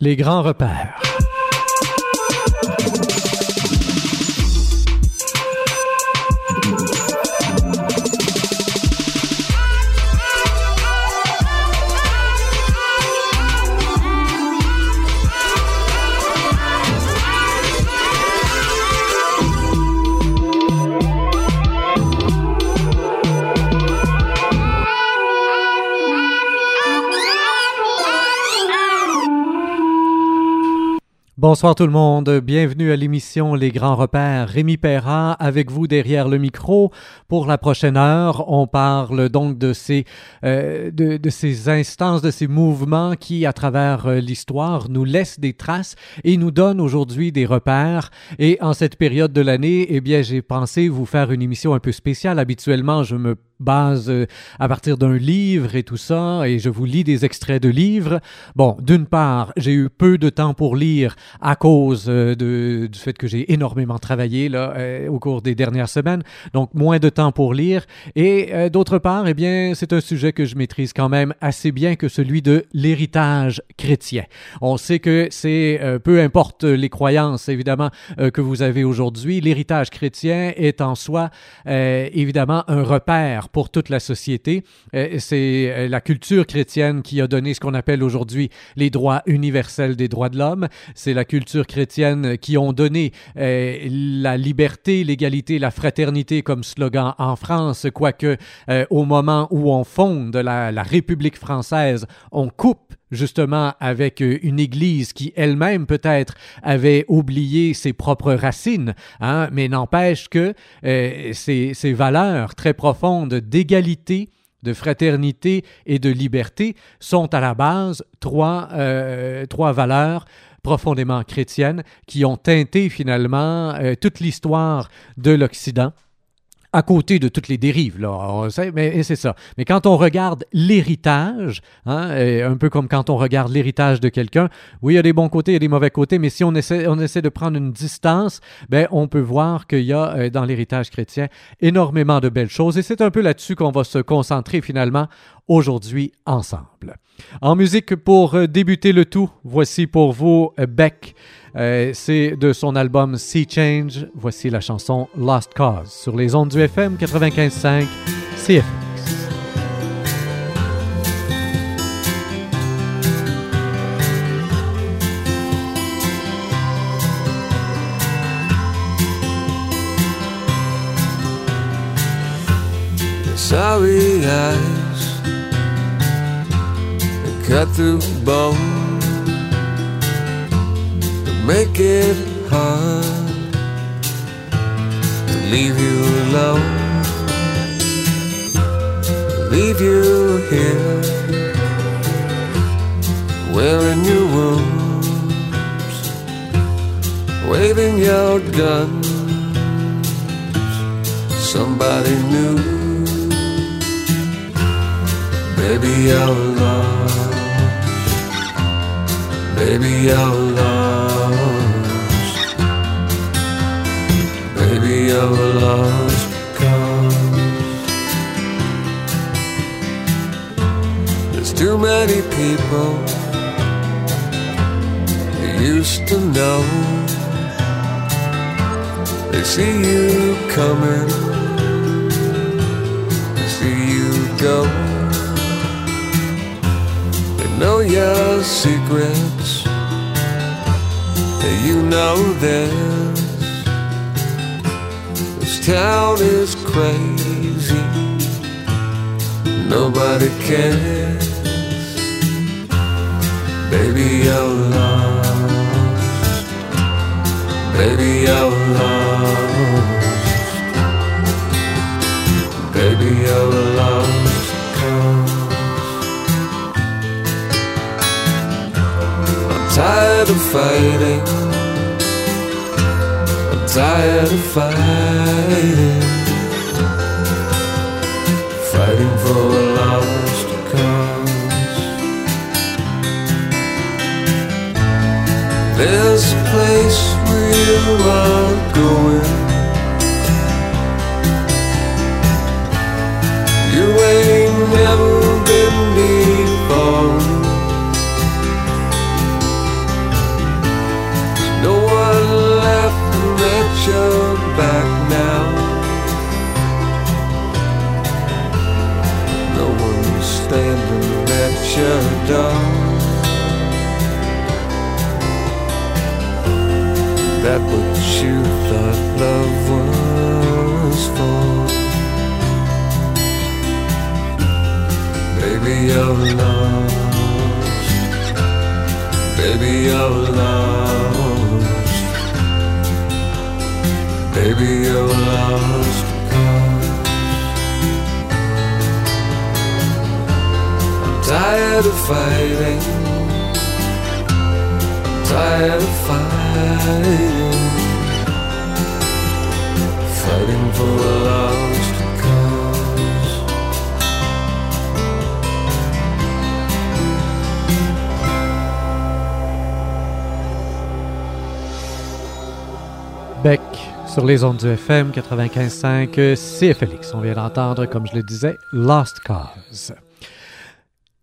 Les grands repères. Bonsoir tout le monde, bienvenue à l'émission Les Grands Repères. Rémi Perra avec vous derrière le micro. Pour la prochaine heure, on parle donc de ces, euh, de, de, ces instances, de ces mouvements qui, à travers euh, l'histoire, nous laissent des traces et nous donnent aujourd'hui des repères. Et en cette période de l'année, eh bien, j'ai pensé vous faire une émission un peu spéciale. Habituellement, je me base euh, à partir d'un livre et tout ça, et je vous lis des extraits de livres. Bon, d'une part, j'ai eu peu de temps pour lire à cause euh, de, du fait que j'ai énormément travaillé là, euh, au cours des dernières semaines, donc moins de temps pour lire. Et d'autre part, eh bien, c'est un sujet que je maîtrise quand même assez bien que celui de l'héritage chrétien. On sait que c'est, peu importe les croyances évidemment que vous avez aujourd'hui, l'héritage chrétien est en soi évidemment un repère pour toute la société. Euh, c'est euh, la culture chrétienne qui a donné ce qu'on appelle aujourd'hui les droits universels des droits de l'homme. C'est la culture chrétienne qui ont donné euh, la liberté, l'égalité, la fraternité comme slogan en France, quoique au moment où on fonde la, la République française, on coupe justement avec euh, une Église qui elle-même peut-être avait oublié ses propres racines, hein, mais n'empêche que euh, ces, valeurs très profondes d'égalité, de fraternité et de liberté sont à la base trois, euh, trois valeurs profondément chrétiennes qui ont teinté finalement toute l'histoire de l'Occident à côté de toutes les dérives, là. mais c'est ça. Mais quand on regarde l'héritage, hein, un peu comme quand on regarde l'héritage de quelqu'un, oui, il y a des bons côtés, il y a des mauvais côtés, mais si on essaie, on essaie de prendre une distance, ben, on peut voir qu'il y a euh, dans l'héritage chrétien énormément de belles choses. Et c'est un peu là-dessus qu'on va se concentrer finalement aujourd'hui ensemble. En musique, pour euh, débuter le tout, voici pour vous euh, Beck. Euh, c'est de son album Sea Change. Voici la chanson Lost Cause sur les ondes du FM 95.5 CFX. Make it hard to leave you alone, leave you here, wearing your wounds, waving your guns. Somebody new, baby, you're lost, baby, you're lost. A lost cause. There's too many people you used to know. They see you coming, they see you go. They know your secrets, you know them town is crazy. Nobody cares. Baby, you're lost. Baby, you're lost. Baby, you're lost. I'm tired of fighting tired of fighting, fighting for a lost cause. There's a place where you are going. You ain't never your back now. No one standing at your door. That what you thought love was for. Baby, you're lost. Baby, you're lost. Baby, you're lost. Cause I'm tired of fighting. Tired of fighting. Fighting for a sur les ondes du FM 95.5 CFLX. On vient d'entendre, comme je le disais, Lost Cause.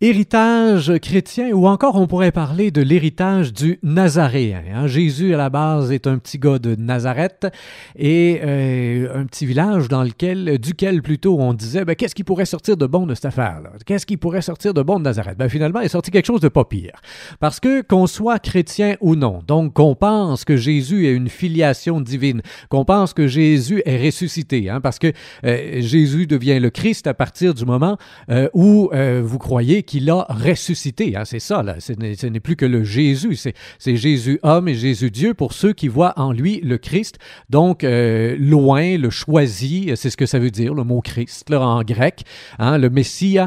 Héritage chrétien, ou encore on pourrait parler de l'héritage du Nazaréen. hein. Jésus, à la base, est un petit gars de Nazareth et euh, un petit village dans lequel, duquel plutôt on disait ben, qu'est-ce qui pourrait sortir de bon de cette affaire-là? Qu'est-ce qui pourrait sortir de bon de Nazareth? Ben, Finalement, il est sorti quelque chose de pas pire. Parce que qu'on soit chrétien ou non, donc qu'on pense que Jésus ait une filiation divine, qu'on pense que Jésus est ressuscité, hein, parce que euh, Jésus devient le Christ à partir du moment euh, où vous croyez qu'il a ressuscité. Hein, c'est ça, là. Ce n'est plus que le Jésus, c'est Jésus homme et Jésus Dieu pour ceux qui voient en lui le Christ. Donc, euh, loin, le choisi, c'est ce que ça veut dire, le mot Christ, là, en grec, hein, le Messie,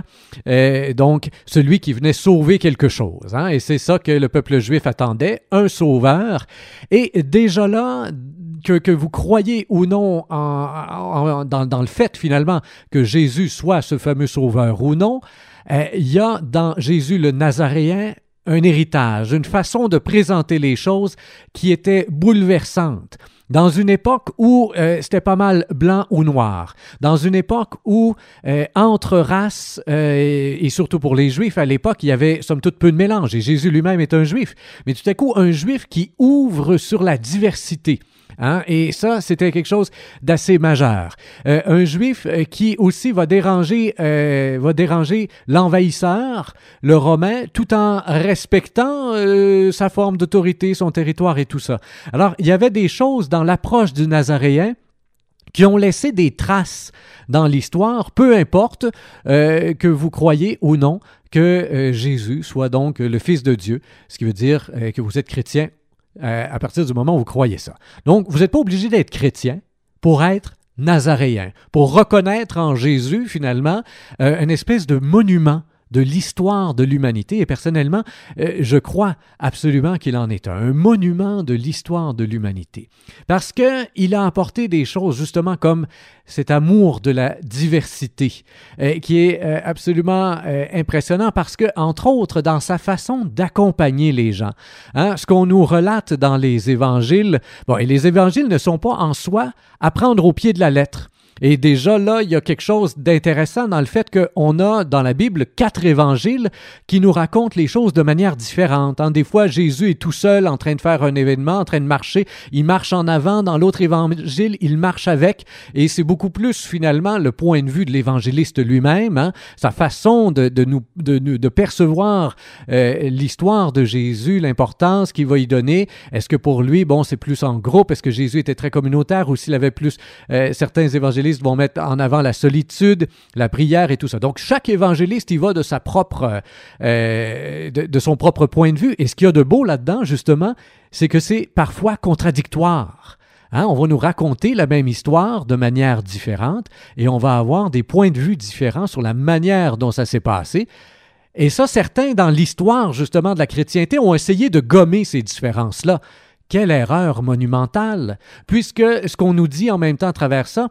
euh, donc celui qui venait sauver quelque chose. Hein, et c'est ça que le peuple juif attendait, un sauveur. Et déjà là, que, que vous croyez ou non dans le fait finalement que Jésus soit ce fameux sauveur ou non, euh, il y a dans Jésus le Nazaréen un héritage, une façon de présenter les choses qui était bouleversante. Dans une époque où euh, c'était pas mal blanc ou noir, dans une époque où euh, entre races, et surtout pour les juifs à l'époque, il y avait somme toute peu de mélange, et Jésus lui-même est un juif, mais tout à coup un juif qui ouvre sur la diversité. Hein? Et ça, c'était quelque chose d'assez majeur. Euh, un juif euh, qui aussi va déranger, euh, va déranger l'envahisseur, le romain, tout en respectant sa forme d'autorité, son territoire et tout ça. Alors, il y avait des choses dans l'approche du Nazaréen qui ont laissé des traces dans l'histoire, peu importe que vous croyez ou non que Jésus soit donc le Fils de Dieu, ce qui veut dire que vous êtes chrétien euh, à partir du moment où vous croyez ça. Donc, vous n'êtes pas obligé d'être chrétien pour être nazaréen, pour reconnaître en Jésus, finalement, euh, une espèce de monument de l'histoire de l'humanité. Et personnellement, euh, je crois absolument qu'il en est un, un monument de l'histoire de l'humanité. Parce qu'il a apporté des choses justement comme cet amour de la diversité, euh, qui est euh, absolument impressionnant parce que, entre autres, dans sa façon d'accompagner les gens, hein, ce qu'on nous relate dans les évangiles, bon, et les évangiles ne sont pas en soi à prendre au pied de la lettre. Et déjà là, il y a quelque chose d'intéressant dans le fait qu'on a dans la Bible quatre évangiles qui nous racontent les choses de manière différente. hein. Des fois, Jésus est tout seul en train de faire un événement, en train de marcher. Il marche en avant. Dans l'autre évangile, il marche avec. Et c'est beaucoup plus finalement le point de vue de l'évangéliste lui-même, hein, sa façon de, de nous, de, percevoir euh, l'histoire de Jésus, l'importance qu'il va y donner. Est-ce que pour lui, bon, c'est plus en groupe? Est-ce que Jésus était très communautaire ou s'il avait plus... euh, certains évangélistes vont mettre en avant la solitude, la prière et tout ça. Donc, chaque évangéliste, il va de sa propre... euh, de, son propre point de vue. Et ce qu'il y a de beau là-dedans, justement, c'est que c'est parfois contradictoire. Hein, on va nous raconter la même histoire de manière différente et on va avoir des points de vue différents sur la manière dont ça s'est passé. Et ça, certains dans l'histoire justement de la chrétienté ont essayé de gommer ces différences-là. Quelle erreur monumentale, puisque ce qu'on nous dit en même temps à travers ça,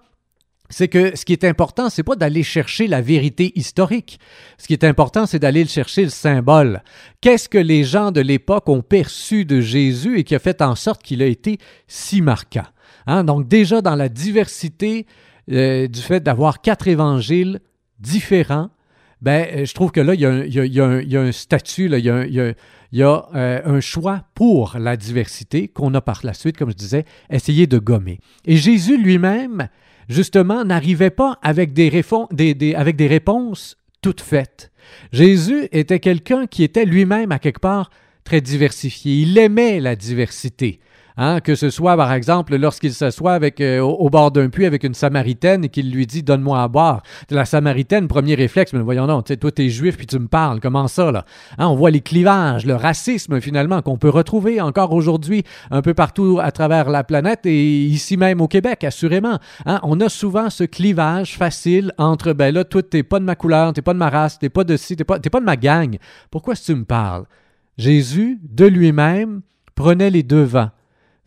c'est que ce qui est important, c'est pas d'aller chercher la vérité historique. Ce qui est important, c'est d'aller chercher le symbole. Qu'est-ce que les gens de l'époque ont perçu de Jésus et qui a fait en sorte qu'il a été si marquant? Hein? Donc déjà dans la diversité euh, du fait d'avoir quatre évangiles différents, ben, je trouve que là, il y a un, statut, il y a, un- il y a- il y a, euh, un choix pour la diversité qu'on a par la suite, comme je disais, essayé de gommer. Et Jésus lui-même, justement, n'arrivait pas avec des, avec des réponses toutes faites. Jésus était quelqu'un qui était lui-même, à quelque part, très diversifié. Il aimait la diversité. Hein, que ce soit, par exemple, lorsqu'il s'assoit avec, euh, au, bord d'un puits avec une Samaritaine et qu'il lui dit Donne-moi à boire. La Samaritaine, premier réflexe, mais voyons non, toi t'es juif puis tu me parles, comment ça, là? Hein, On voit les clivages, le racisme, finalement, qu'on peut retrouver encore aujourd'hui un peu partout à travers la planète et ici même au Québec, assurément. Hein, on a souvent ce clivage facile entre Ben là, toi, t'es pas de ma couleur, t'es pas de ma race, t'es pas de ci, t'es pas, pas de ma gang. Pourquoi est-ce que tu me parles? Jésus, de lui-même, prenait les devants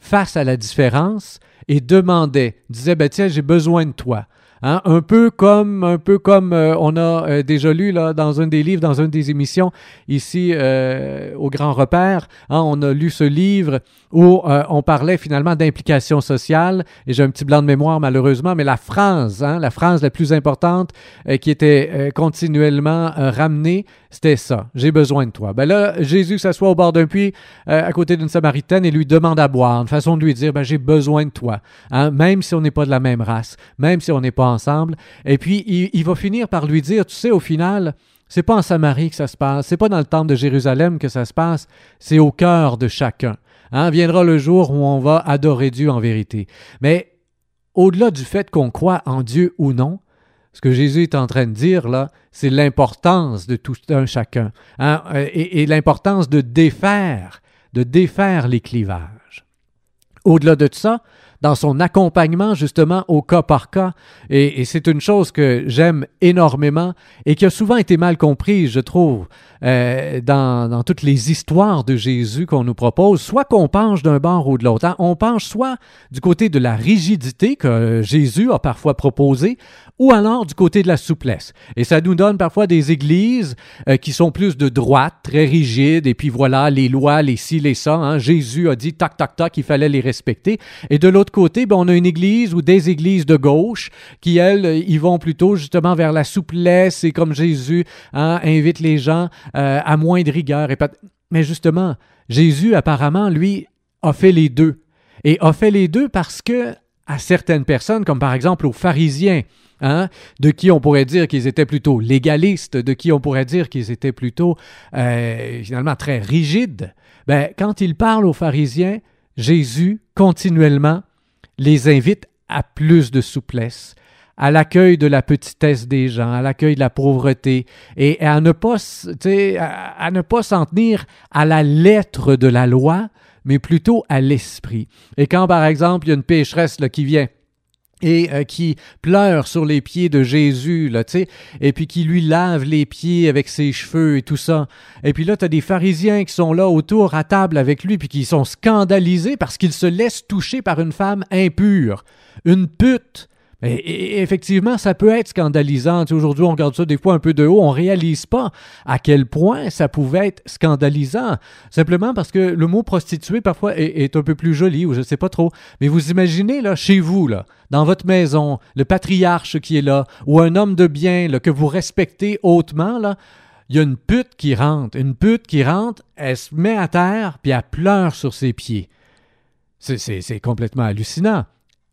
face à la différence et demandait, disait, ben tiens, j'ai besoin de toi. Hein, un peu comme, un peu comme euh, on a euh, déjà lu là, dans un des livres, dans une des émissions ici euh, au Grand Repère, hein, on a lu ce livre où euh, on parlait finalement d'implication sociale. Et j'ai un petit blanc de mémoire malheureusement, mais la phrase, hein, la phrase la plus importante euh, qui était euh, continuellement ramenée, c'était ça j'ai besoin de toi. Ben là, Jésus s'assoit au bord d'un puits euh, à côté d'une Samaritaine et lui demande à boire, une façon de lui dire ben, j'ai besoin de toi, hein, même si on n'est pas de la même race, même si on n'est pas ensemble. Et puis il, va finir par lui dire, tu sais, au final. C'est pas en Samarie que ça se passe, c'est pas dans le temple de Jérusalem que ça se passe, c'est au cœur de chacun. Hein, viendra le jour où on va adorer Dieu en vérité. Mais au-delà du fait qu'on croit en Dieu ou non, ce que Jésus est en train de dire là, c'est l'importance de tout un chacun hein, et, et l'importance de défaire, de défaire les clivages. Au-delà de ça, dans son accompagnement justement au cas par cas, et, c'est une chose que j'aime énormément et qui a souvent été mal comprise, je trouve, euh, dans, toutes les histoires de Jésus qu'on nous propose, soit qu'on penche d'un bord ou de l'autre. hein. On penche soit du côté de la rigidité que Jésus a parfois proposé, ou alors du côté de la souplesse. Et ça nous donne parfois des églises euh, qui sont plus de droite, très rigides, et puis voilà, les lois, les ci, les ça. hein. Jésus a dit tac, tac, tac, il fallait les respecter. Et de l'autre côté, ben, on a une église ou des églises de gauche qui, elles, ils vont plutôt justement vers la souplesse et comme Jésus hein, invite les gens euh, à moins de rigueur. Et pas- Mais justement, Jésus, apparemment, lui, a fait les deux. Et a fait les deux parce que à certaines personnes, comme par exemple aux pharisiens, hein, de qui on pourrait dire qu'ils étaient plutôt légalistes, de qui on pourrait dire qu'ils étaient plutôt euh, finalement très rigides, ben, quand il parle aux pharisiens, Jésus continuellement les invite à plus de souplesse, à l'accueil de la petitesse des gens, à l'accueil de la pauvreté, et à ne pas, ne pas s'en tenir à la lettre de la loi, mais plutôt à l'esprit. Et quand, par exemple, il y a une pécheresse là, qui vient et euh, qui pleure sur les pieds de Jésus, là, tu sais, et puis qui lui lave les pieds avec ses cheveux et tout ça. Et puis là, tu as des pharisiens qui sont là autour à table avec lui, puis qui sont scandalisés parce qu'il se laisse toucher par une femme impure, une pute. Et, effectivement, ça peut être scandalisant. Aujourd'hui, on regarde ça des fois un peu de haut, on réalise pas à quel point ça pouvait être scandalisant. Simplement parce que le mot prostituée, parfois, est, un peu plus joli, ou je sais pas trop. Mais vous imaginez, là, chez vous, là, dans votre maison, le patriarche qui est là, ou un homme de bien, que vous respectez hautement, là, il y a une pute qui rentre. Une pute qui rentre, elle se met à terre, puis elle pleure sur ses pieds. C'est complètement hallucinant.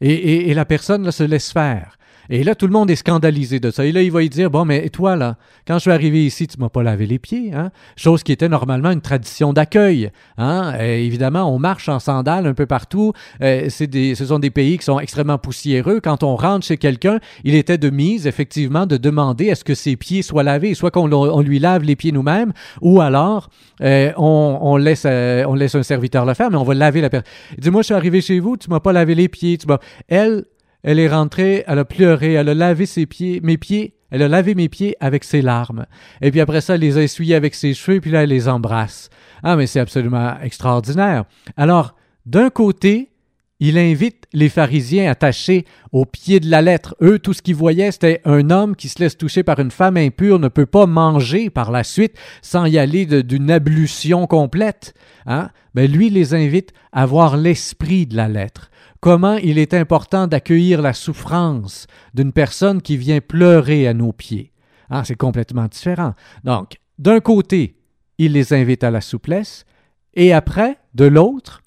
Et, la personne se laisse faire. Et là, tout le monde est scandalisé de ça. Et là, il va y dire, bon, mais toi, là, quand je suis arrivé ici, tu m'as pas lavé les pieds, hein? Chose qui était normalement une tradition d'accueil, hein? Évidemment, on marche en sandales un peu partout. Euh, des, ce sont des pays qui sont extrêmement poussiéreux. Quand on rentre chez quelqu'un, il était de mise, effectivement, de demander est-ce que ses pieds soient lavés, soit qu'on lui lave les pieds nous-mêmes, ou alors euh, on, on laisse, euh, on laisse un serviteur le faire, mais on va laver la personne. Dis-moi, je suis arrivé chez vous, tu m'as pas lavé les pieds, tu m'as... Elle, elle est rentrée, elle a pleuré, elle a lavé ses pieds, mes pieds, elle a lavé mes pieds avec ses larmes. Et puis après ça, elle les a essuyés avec ses cheveux, puis là, elle les embrasse. Ah, mais c'est absolument extraordinaire. Alors, d'un côté, il invite les pharisiens attachés au pied de la lettre. Eux, tout ce qu'ils voyaient, c'était un homme qui se laisse toucher par une femme impure ne peut pas manger par la suite sans y aller d'une ablution complète. Hein? Mais lui les invite à voir l'esprit de la lettre. Comment il est important d'accueillir la souffrance d'une personne qui vient pleurer à nos pieds? Ah, c'est complètement différent. Donc, d'un côté, il les invite à la souplesse, et après, de l'autre,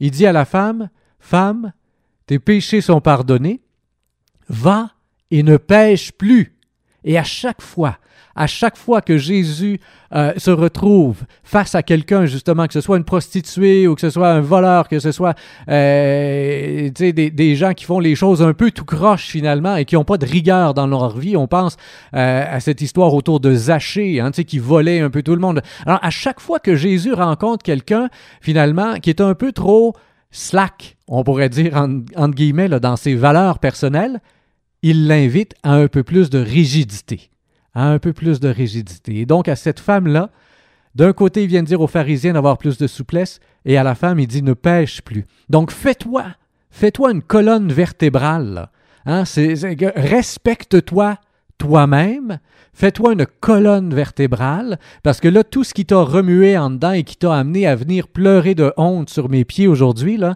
il dit à la femme, Femme, tes péchés sont pardonnés, va et ne pêche plus. Et à chaque fois, à chaque fois que Jésus euh, se retrouve face à quelqu'un, justement, que ce soit une prostituée ou que ce soit un voleur, que ce soit euh, des, des, gens qui font les choses un peu tout croche finalement et qui n'ont pas de rigueur dans leur vie, on pense euh, à cette histoire autour de Zachée, hein, qui volait un peu tout le monde. Alors, à chaque fois que Jésus rencontre quelqu'un, finalement, qui est un peu trop slack, on pourrait dire, entre guillemets, là, dans ses valeurs personnelles, il l'invite à un peu plus de rigidité à un peu plus de rigidité. Et donc, à cette femme-là, d'un côté, il vient de dire aux pharisiens d'avoir plus de souplesse, et à la femme, il dit ne pêche plus. Donc, fais-toi, fais-toi une colonne vertébrale. Hein, respecte-toi toi-même, fais-toi une colonne vertébrale, parce que là, tout ce qui t'a remué en dedans et qui t'a amené à venir pleurer de honte sur mes pieds aujourd'hui, là,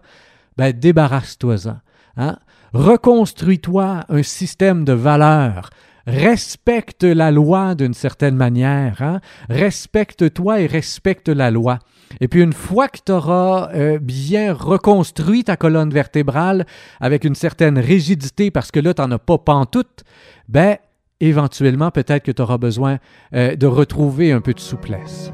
ben, débarrasse-toi-en. Hein? Reconstruis-toi un système de valeurs respecte la loi d'une certaine manière. Hein? Respecte-toi et respecte la loi. Et puis une fois que tu auras euh, bien reconstruit ta colonne vertébrale avec une certaine rigidité, parce que là, tu n'en as pas pantoute, ben, éventuellement, peut-être que tu auras besoin euh, de retrouver un peu de souplesse.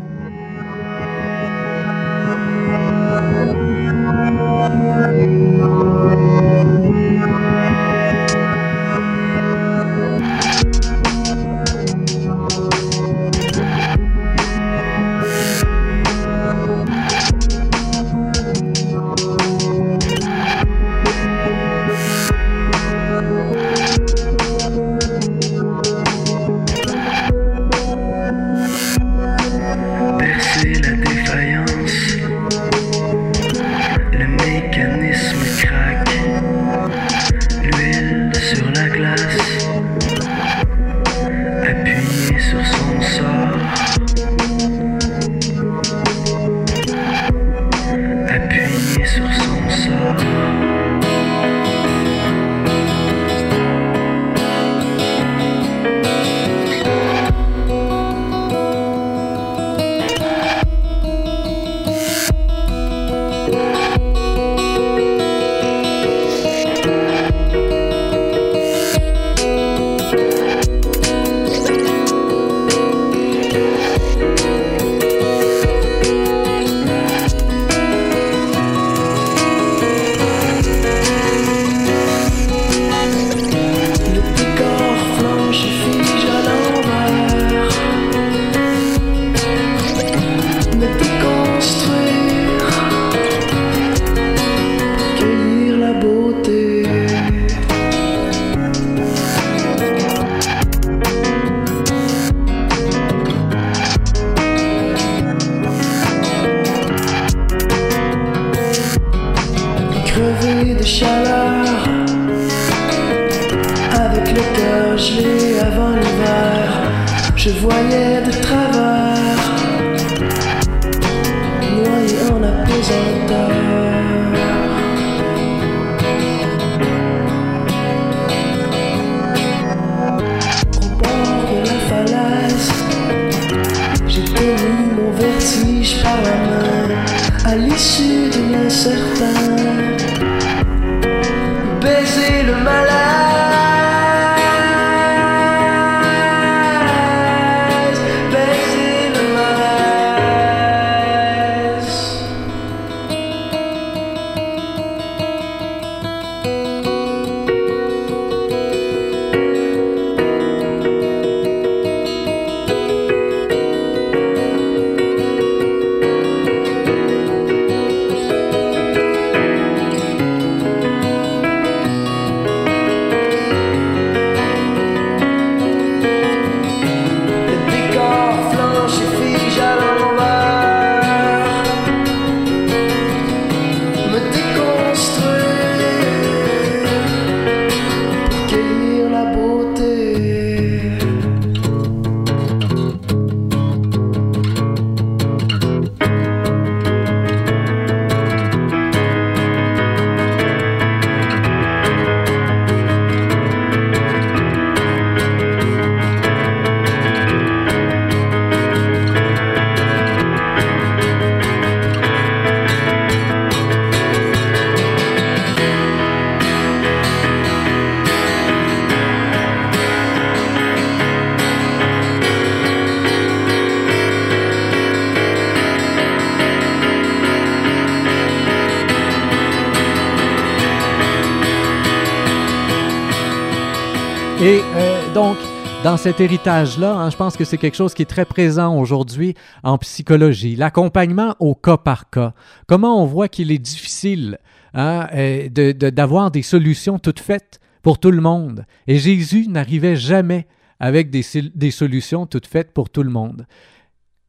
Dans cet héritage-là, hein, je pense que c'est quelque chose qui est très présent aujourd'hui en psychologie. L'accompagnement au cas par cas. Comment on voit qu'il est difficile hein, euh, d'avoir des solutions toutes faites pour tout le monde. Et Jésus n'arrivait jamais avec des, des solutions toutes faites pour tout le monde.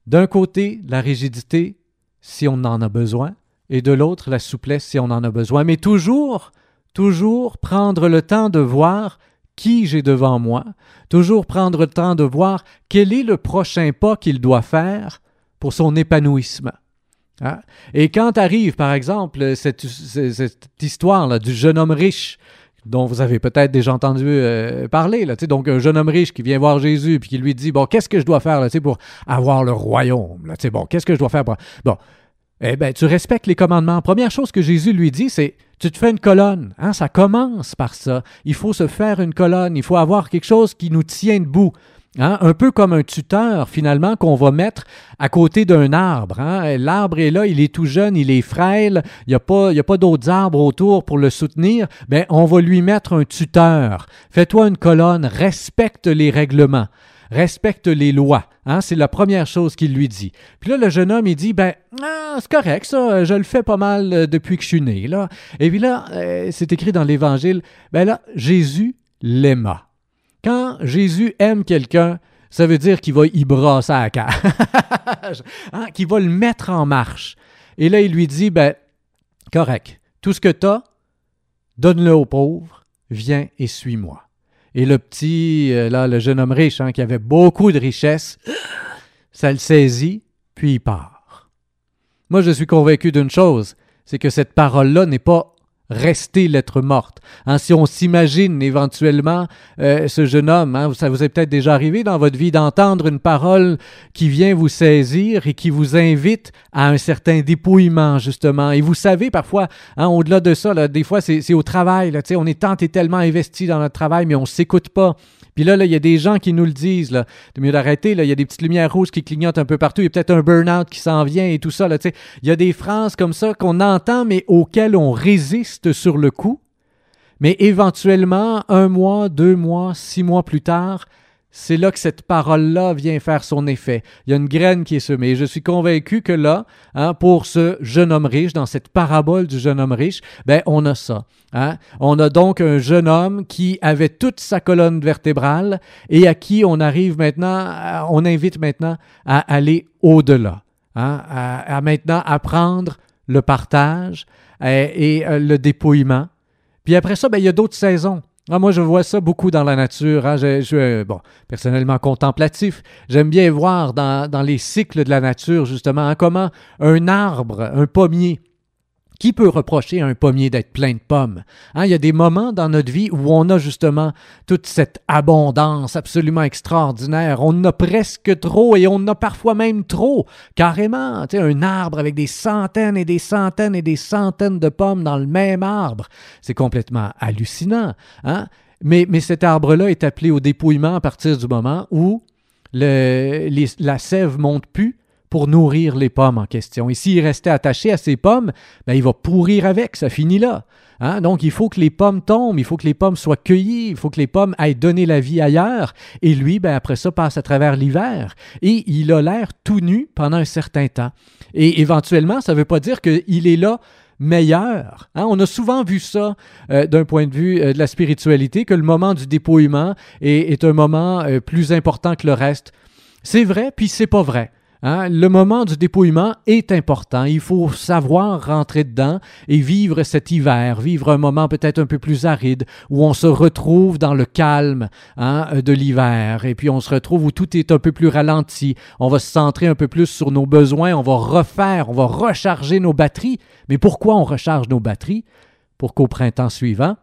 D'un côté, la rigidité, si on en a besoin, et de l'autre, la souplesse, si on en a besoin. Mais toujours, toujours prendre le temps de voir qui j'ai devant moi, toujours prendre le temps de voir quel est le prochain pas qu'il doit faire pour son épanouissement. Hein? Et quand arrive, par exemple, cette, histoire-là du jeune homme riche, dont vous avez peut-être déjà entendu euh, parler, là, donc un jeune homme riche qui vient voir Jésus puis qui lui dit, bon, qu'est-ce que je dois faire là, pour avoir le royaume? Là, bon, qu'est-ce que je dois faire pour... Bon, eh bien, tu respectes les commandements. Première chose que Jésus lui dit, c'est tu te fais une colonne. Hein? Ça commence par ça. Il faut se faire une colonne. Il faut avoir quelque chose qui nous tient debout. Hein? Un peu comme un tuteur, finalement, qu'on va mettre à côté d'un arbre. hein. L'arbre est là, il est tout jeune, il est frêle, il n'y a pas, d'autres arbres autour pour le soutenir. Ben, on va lui mettre un tuteur. Fais-toi une colonne, respecte les règlements respecte les lois. Hein, c'est la première chose qu'il lui dit. Puis là, le jeune homme, il dit, ben, ah, c'est correct, ça, je le fais pas mal euh, depuis que je suis né. Là. Et puis là, euh, c'est écrit dans l'Évangile, ben là, Jésus l'aima. Quand Jésus aime quelqu'un, ça veut dire qu'il va y brasser à la cage, hein, qu'il va le mettre en marche. Et là, il lui dit, ben, correct, tout ce que tu as, donne-le aux pauvres, viens et suis-moi. Et le petit, euh, là, le jeune homme riche, hein, qui avait beaucoup de richesses, ça le saisit, puis il part. Moi, je suis convaincu d'une chose, c'est que cette parole-là n'est pas restée lettre morte. Hein, si on s'imagine éventuellement euh, ce jeune homme, hein, ça vous est peut-être déjà arrivé dans votre vie d'entendre une parole qui vient vous saisir et qui vous invite à un certain dépouillement, justement. Et vous savez, parfois, hein, au-delà de ça, des fois, c'est au travail. On est tant et tellement investi dans notre travail, mais on ne s'écoute pas. Puis là, là, il y a des gens qui nous le disent. Là, de mieux d'arrêter. Il y a des petites lumières rouges qui clignotent un peu partout. Il y a peut-être un burn-out qui s'en vient et tout ça. Là, il y a des phrases comme ça qu'on entend, mais auxquelles on résiste sur le coup. Mais éventuellement, un mois, deux mois, six mois plus tard, c'est là que cette parole-là vient faire son effet. Il y a une graine qui est semée. Et je suis convaincu que là, hein, pour ce jeune homme riche, dans cette parabole du jeune homme riche, ben, on a ça. hein. On a donc un jeune homme qui avait toute sa colonne vertébrale et à qui on arrive maintenant, à- on invite maintenant à aller au-delà, hein, à, maintenant apprendre le partage euh, et euh, le dépouillement. Puis après ça, ben, il y a d'autres saisons. Ah, moi, je vois ça beaucoup dans la nature. hein. Je, suis, bon, personnellement contemplatif. J'aime bien voir dans, dans les cycles de la nature, justement, hein, comment un arbre, un pommier, qui peut reprocher à un pommier d'être plein de pommes? Hein, il y a des moments dans notre vie où on a justement toute cette abondance absolument extraordinaire. On en a presque trop et on en a parfois même trop. Carrément, un arbre avec des centaines et des centaines et des centaines de pommes dans le même arbre. C'est complètement hallucinant. Hein? Mais, cet arbre-là est appelé au dépouillement à partir du moment où la sève monte plus pour nourrir les pommes en question. Et s'il restait attaché à ces pommes, ben, il va pourrir avec, ça finit là. Hein? Donc, il faut que les pommes tombent, il faut que les pommes soient cueillies, il faut que les pommes aillent donner la vie ailleurs. Et lui, ben, après ça, passe à travers l'hiver. Et il a l'air tout nu pendant un certain temps. Et éventuellement, ça ne veut pas dire qu'il est là meilleur. Hein? On a souvent vu ça euh, d'un point de vue euh, de la spiritualité, que le moment du dépouillement est, est un moment euh, plus important que le reste. C'est vrai, puis c'est pas vrai. Hein? Le moment du dépouillement est important. Il faut savoir rentrer dedans et vivre cet hiver, vivre un moment peut-être un peu plus aride, où on se retrouve dans le calme hein, de l'hiver, et puis on se retrouve où tout est un peu plus ralenti. On va se centrer un peu plus sur nos besoins, on va refaire, on va recharger nos batteries. Mais pourquoi on recharge nos batteries? Pour qu'au printemps suivant,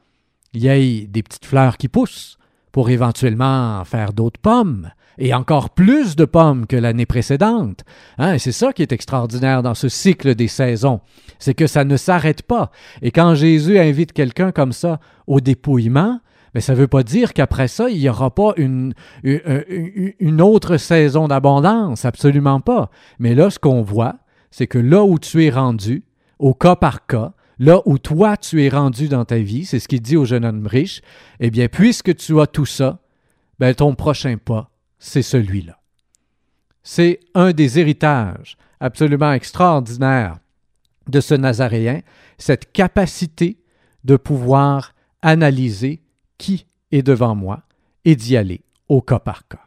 il y ait des petites fleurs qui poussent, pour éventuellement faire d'autres pommes et encore plus de pommes que l'année précédente. Hein, c'est ça qui est extraordinaire dans ce cycle des saisons, c'est que ça ne s'arrête pas. Et quand Jésus invite quelqu'un comme ça au dépouillement, mais ça ne veut pas dire qu'après ça, il n'y aura pas une, une, une autre saison d'abondance, absolument pas. Mais là, ce qu'on voit, c'est que là où tu es rendu, au cas par cas, là où toi tu es rendu dans ta vie, c'est ce qu'il dit au jeune homme riche, eh bien, puisque tu as tout ça, ben, ton prochain pas, c'est celui-là. C'est un des héritages absolument extraordinaires de ce Nazaréen, cette capacité de pouvoir analyser qui est devant moi et d'y aller au cas par cas.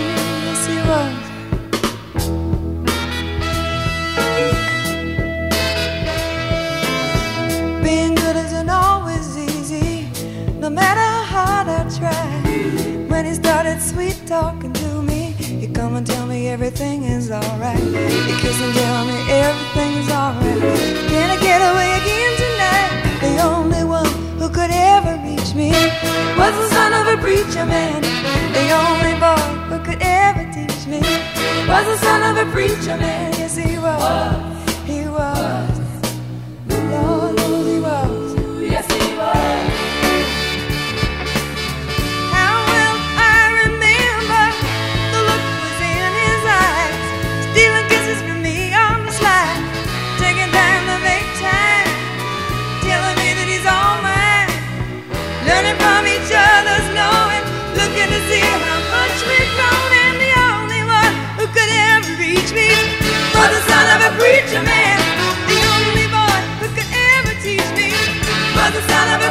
Started sweet talking to me, You come and tell me everything is alright. He kiss and tell me everything is alright. Can I get away again tonight? The only one who could ever reach me was the son of a preacher man. The only boy who could ever teach me was the son of a preacher man. Yes, he was. He was. Lord knows he was. Yes, he was.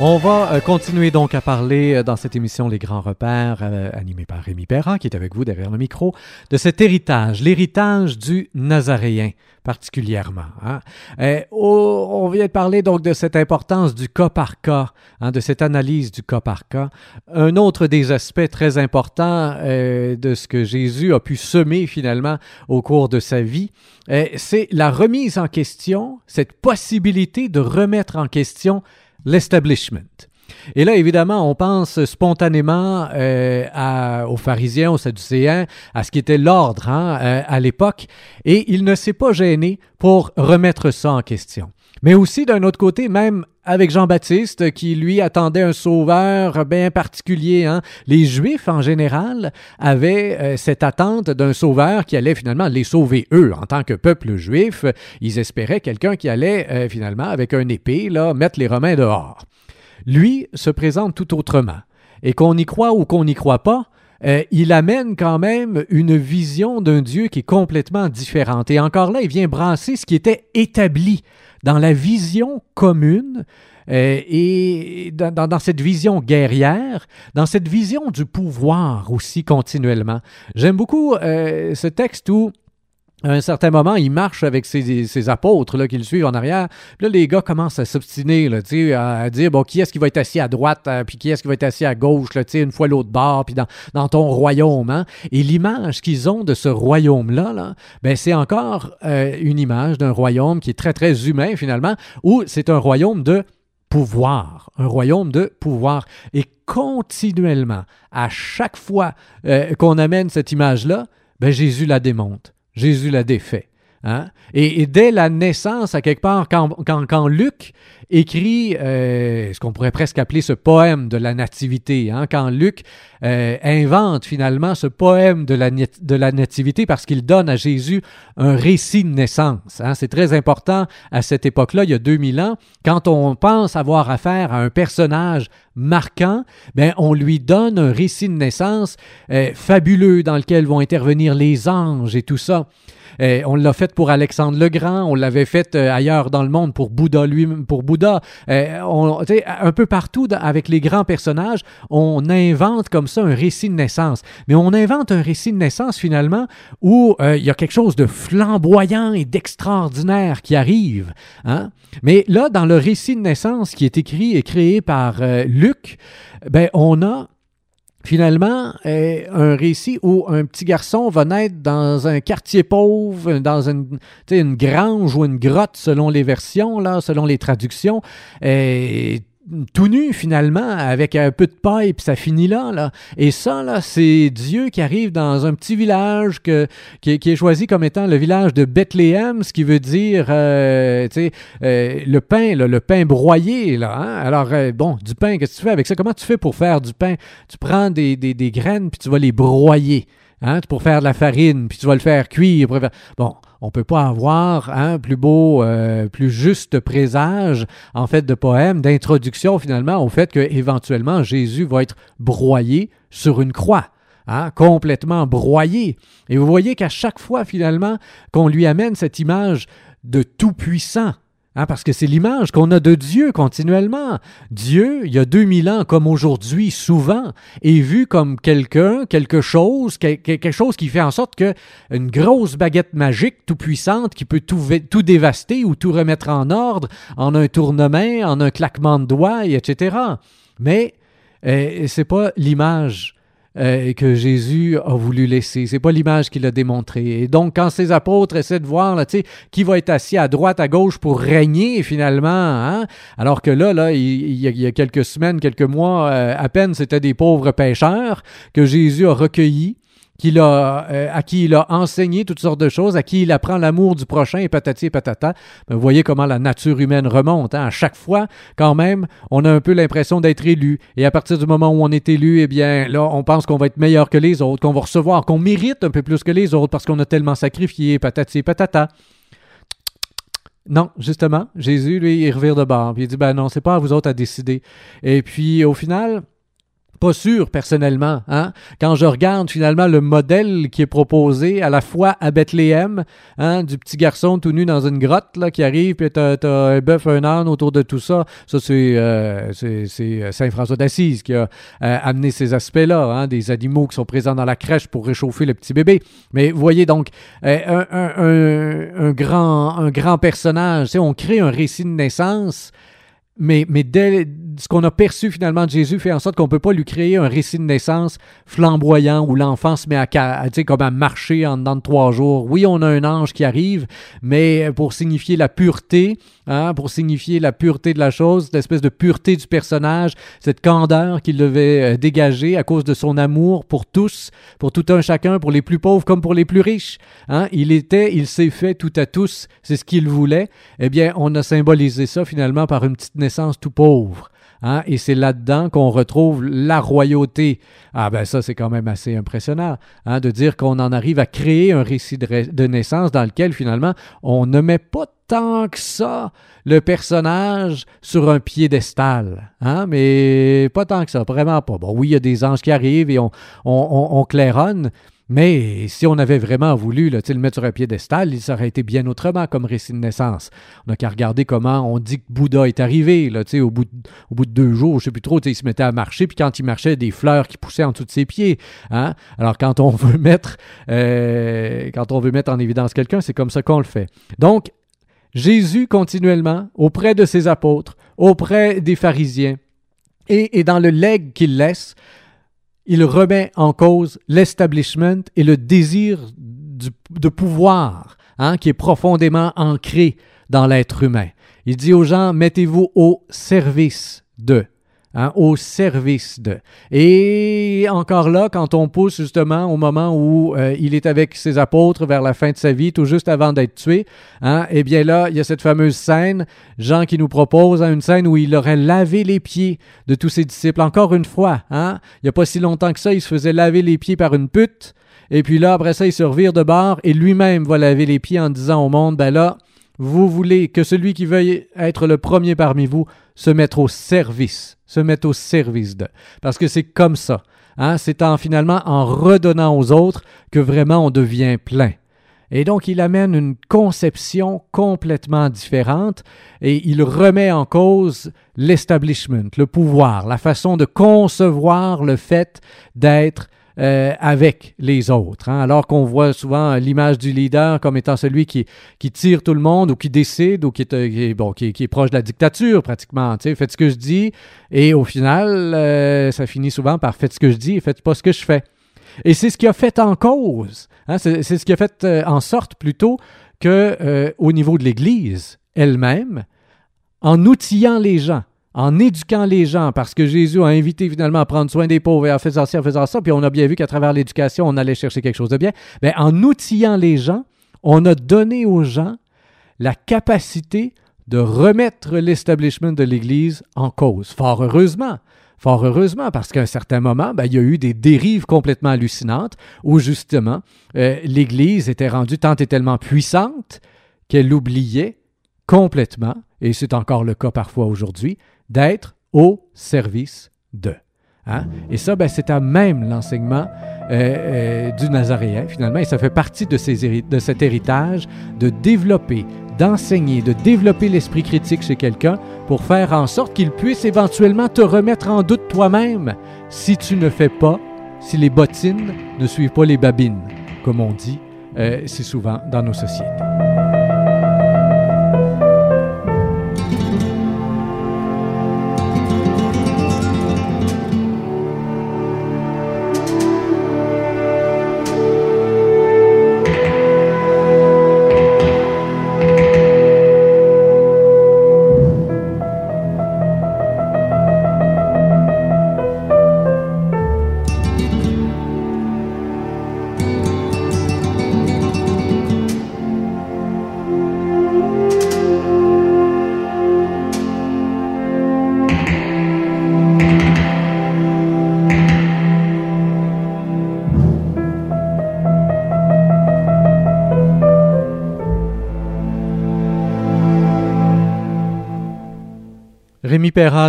On va euh, continuer donc à parler euh, dans cette émission Les Grands Repères, euh, animée par Rémi Perrin, qui est avec vous derrière le micro, de cet héritage, l'héritage du Nazaréen particulièrement. hein. Euh, au- on vient de parler donc de cette importance du cas par cas, hein, de cette analyse du cas par cas. Un autre des aspects très importants de ce que Jésus a pu semer finalement au cours de sa vie, c'est la remise en question, cette possibilité de remettre en question l'establishment. Et là, évidemment, on pense spontanément euh, aux pharisiens, aux sadducéens, à ce qui était l'ordre hein, euh, à l'époque, et il ne s'est pas gêné pour remettre ça en question. Mais aussi, d'un autre côté, même avec Jean-Baptiste, qui lui attendait un sauveur bien particulier. hein. Les Juifs, en général, avaient euh, cette attente d'un sauveur qui allait finalement les sauver eux. En tant que peuple juif, ils espéraient quelqu'un qui allait euh, finalement, avec un épée, là, mettre les Romains dehors. Lui se présente tout autrement. Et qu'on y croit ou qu'on n'y croit pas, euh, il amène quand même une vision d'un Dieu qui est complètement différente. Et encore là, il vient brasser ce qui était établi dans la vision commune euh, et dans, cette vision guerrière, dans cette vision du pouvoir aussi continuellement. J'aime beaucoup euh, ce texte où à un certain moment, il marche avec ses, apôtres là, qui le suivent en arrière. Là, les gars commencent à s'obstiner, là, à, dire bon, qui est-ce qui va être assis à droite, euh, puis qui est-ce qui va être assis à gauche, là, une fois l'autre bord, puis dans, ton royaume. Hein? Et l'image qu'ils ont de ce royaume-là, là, ben, c'est encore euh, une image d'un royaume qui est très, très humain, finalement, où c'est un royaume de pouvoir, un royaume de pouvoir. Et continuellement, à chaque fois euh, qu'on amène cette image-là, ben, Jésus la démonte. Jésus la défait. Hein? Et, dès la naissance, à quelque part, quand, Luc écrit euh, ce qu'on pourrait presque appeler ce poème de la nativité, hein, quand Luc euh, invente finalement ce poème de la, nat- de la nativité parce qu'il donne à Jésus un récit de naissance. hein? C'est très important à cette époque-là, il y a 2000 ans, quand on pense avoir affaire à un personnage marquant, ben, on lui donne un récit de naissance euh, fabuleux dans lequel vont intervenir les anges et tout ça. Euh, on l'a fait pour Alexandre le Grand, on l'avait fait euh, ailleurs dans le monde pour Bouddha lui pour Bouddha. Euh, on, un peu partout avec les grands personnages, on invente comme ça un récit de naissance. Mais on invente un récit de naissance finalement où euh, il y a quelque chose de flamboyant et d'extraordinaire qui arrive. Hein? Mais là, dans le récit de naissance qui est écrit et créé par euh, Luc, ben on a finalement euh, un récit où un petit garçon va naître dans un quartier pauvre, dans une, grange ou une grotte selon les versions, là, selon les traductions. Et tout nu finalement, avec un peu de paille, puis ça finit là, là. Et ça, là, c'est Dieu qui arrive dans un petit village qui, est- choisi comme étant le village de Bethléem, ce qui veut dire, euh, euh, le pain, le pain broyé, là. hein. Alors, euh, bon, du pain, qu'est-ce que tu fais avec ça? Comment tu fais pour faire du pain? Tu prends des, graines, puis tu vas les broyer. Hein, pour faire de la farine, puis tu vas le faire cuire. Bon, on peut pas avoir un plus beau, euh, plus juste présage, en fait, de poème, d'introduction finalement au fait que éventuellement Jésus va être broyé sur une croix. hein, complètement broyé. Et vous voyez qu'à chaque fois, finalement, qu'on lui amène cette image de tout-puissant, hein, parce que c'est l'image qu'on a de Dieu continuellement. Dieu, il y a 2000 ans comme aujourd'hui, souvent, est vu comme quelqu'un, quelque chose, que- que- quelque chose qui fait en sorte que une grosse baguette magique tout puissante qui peut tout, tout dévaster ou tout remettre en ordre en un tournement, en un claquement de doigts, et etc. Mais euh, c'est pas l'image euh, que Jésus a voulu laisser. C'est pas l'image qu'il a démontrée. Et donc, quand ses apôtres essaient de voir, là, qui va être assis à droite, à gauche pour régner finalement, hein, alors que là, là, il, il y a, il y a quelques semaines, quelques mois, euh, à peine, c'était des pauvres pêcheurs que Jésus a recueillis a, euh, à qui il a enseigné toutes sortes de choses, à qui il apprend l'amour du prochain et patati et patata. Vous voyez comment la nature humaine remonte. hein. À chaque fois, quand même, on a un peu l'impression d'être élu. Et à partir du moment où on est élu, eh bien, là, on pense qu'on va être meilleur que les autres, qu'on va recevoir, qu'on mérite un peu plus que les autres parce qu'on a tellement sacrifié, patati et patata. Non, justement, Jésus, lui, il revire de bord. Puis il dit, ben non, c'est pas à vous autres à décider. Et puis, au final, pas sûr personnellement. Hein? Quand je regarde finalement le modèle qui est proposé à la fois à Bethléem, hein, du petit garçon tout nu dans une grotte là, qui arrive, puis t'as, t'as un bœuf, un âne autour de tout ça. Ça, c'est, euh, c'est, c'est Saint François d'Assise qui a euh, amené ces aspects-là, hein, des animaux qui sont présents dans la crèche pour réchauffer le petit bébé. Mais voyez donc euh, un, un- un- un grand, un grand personnage. On crée un récit de naissance mais, mais dès ce qu'on a perçu finalement de Jésus fait en sorte qu'on ne peut pas lui créer un récit de naissance flamboyant où l'enfant se met à, à, comme à marcher en dedans de trois jours. Oui, on a un ange qui arrive, mais pour signifier la pureté, hein, pour signifier la pureté de la chose, l'espèce de pureté du personnage, cette candeur qu'il devait euh, dégager à cause de son amour pour tous, pour tout un chacun, pour les plus pauvres comme pour les plus riches. Hein. Il était, il s'est fait tout à tous, c'est ce qu'il voulait. Eh bien, on a symbolisé ça finalement par une petite naissance tout pauvre. Hein, et c'est là-dedans qu'on retrouve la royauté. Ah ben ça, c'est quand même assez impressionnant hein, de dire qu'on en arrive à créer un récit de, naissance dans lequel finalement on ne met pas tant que ça le personnage sur un piédestal. Hein, mais pas tant que ça, vraiment pas. Bon, oui, il y a des anges qui arrivent et on claironne, mais si on avait vraiment voulu le mettre sur un piédestal, ça aurait été bien autrement comme récit de naissance. On n'a qu'à regarder comment on dit que Bouddha est arrivé. Au, bout de, au bout de deux jours, je sais plus trop, il se mettait à marcher, puis quand il marchait, des fleurs qui poussaient en dessous de ses pieds. Hein? Alors quand on veut mettre euh, quand on veut mettre en évidence quelqu'un, c'est comme ça qu'on le fait. Donc, Jésus continuellement, auprès de ses apôtres, auprès des pharisiens, et, et dans le legs qu'il laisse, il remet en cause l'establishment et le désir de pouvoir hein, qui est profondément ancré dans l'être humain. Il dit aux gens, mettez-vous au service de. Hein, au service de. Et encore là, quand on pousse justement au moment où euh, il est avec ses apôtres vers la fin de sa vie, tout juste avant d'être tué, hein, eh bien là, il y a cette fameuse scène, Jean qui nous propose hein, une scène où il aurait lavé les pieds de tous ses disciples. Encore une fois, hein, il n'y a pas si longtemps que ça, il se faisait laver les pieds par une pute. Et puis là, après ça, il se revire de bord et lui-même va laver les pieds en disant au monde, ben là, vous voulez que celui qui veuille être le premier parmi vous se mette au service, se mette au service de. Parce que c'est comme ça. Hein? C'est en finalement en redonnant aux autres que vraiment on devient plein. Et donc il amène une conception complètement différente et il remet en cause l'establishment, le pouvoir, la façon de concevoir le fait d'être euh, avec les autres. hein. Alors qu'on voit souvent l'image du leader comme étant celui qui, qui tire tout le monde ou qui décide ou qui est, euh, bon, qui, est- proche de la dictature pratiquement. Faites ce que je dis et au final, euh, ça finit souvent par faites ce que je dis et faites pas ce que je fais. Et c'est ce qui a fait en cause. hein, c'est ce qui a fait en sorte plutôt que euh, au niveau de l'Église elle-même, en outillant les gens, en éduquant les gens, parce que Jésus a invité finalement à prendre soin des pauvres et en faisant ça, en faisant ça, puis on a bien vu qu'à travers l'éducation, on allait chercher quelque chose de bien. Mais en outillant les gens, on a donné aux gens la capacité de remettre l'establishment de l'Église en cause. Fort heureusement. Fort heureusement, parce qu'à un certain moment, ben, il y a eu des dérives complètement hallucinantes où justement euh, l'Église était rendue tant et tellement puissante qu'elle oubliait complètement, et c'est encore le cas parfois aujourd'hui, d'être au service de. Hein? Et ça, ben, c'est à même l'enseignement euh, euh, du Nazaréen, finalement, et ça fait partie de, de cet héritage de développer, d'enseigner, de développer l'esprit critique chez quelqu'un pour faire en sorte qu'il puisse éventuellement te remettre en doute toi-même si tu ne fais pas, si les bottines ne suivent pas les babines, comme on dit euh, si souvent dans nos sociétés.